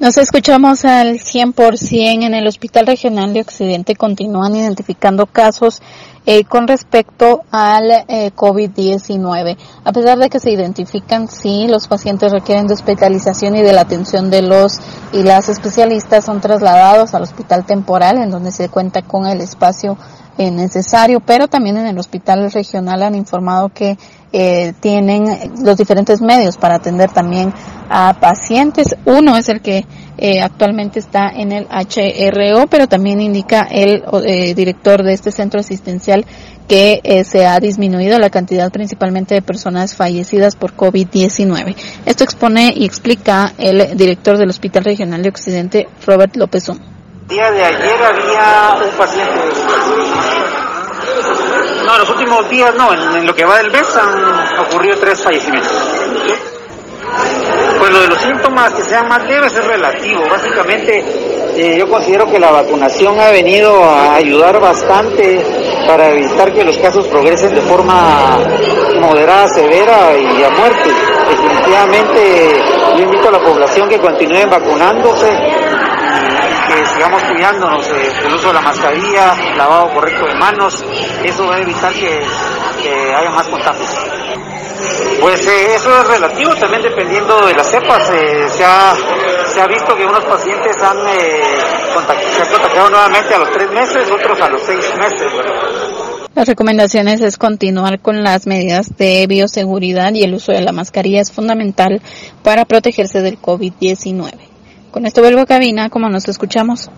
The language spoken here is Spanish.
Nos escuchamos al 100% en el Hospital Regional de Occidente. Continúan identificando casos eh, con respecto al eh, COVID-19. A pesar de que se identifican, sí, los pacientes requieren de hospitalización y de la atención de los y las especialistas son trasladados al hospital temporal en donde se cuenta con el espacio eh, necesario, pero también en el hospital regional han informado que eh, tienen los diferentes medios para atender también a pacientes. Uno es el que eh, actualmente está en el HRO, pero también indica el eh, director de este centro asistencial que eh, se ha disminuido la cantidad principalmente de personas fallecidas por COVID-19. Esto expone y explica el director del Hospital Regional de Occidente, Robert López El día de ayer había un paciente no, en los últimos días no, en, lo que va del mes han ocurrido tres fallecimientos. Pues lo de los síntomas que sean más leves es relativo. Básicamente eh, yo considero que la vacunación ha venido a ayudar bastante para evitar que los casos progresen de forma moderada, severa y a muerte. Definitivamente yo invito a la población que continúen vacunándose que sigamos cuidándonos eh, del uso de la mascarilla, lavado correcto de manos, eso va a evitar que, haya más contagios. Pues eh, eso es relativo, también dependiendo de las cepas. Eh, se, ha, se ha visto que unos pacientes han, se han contagiado nuevamente a los tres meses, otros a los seis meses. Las recomendaciones es continuar con las medidas de bioseguridad y el uso de la mascarilla es fundamental para protegerse del COVID-19. Con esto vuelvo a cabina, como nos escuchamos.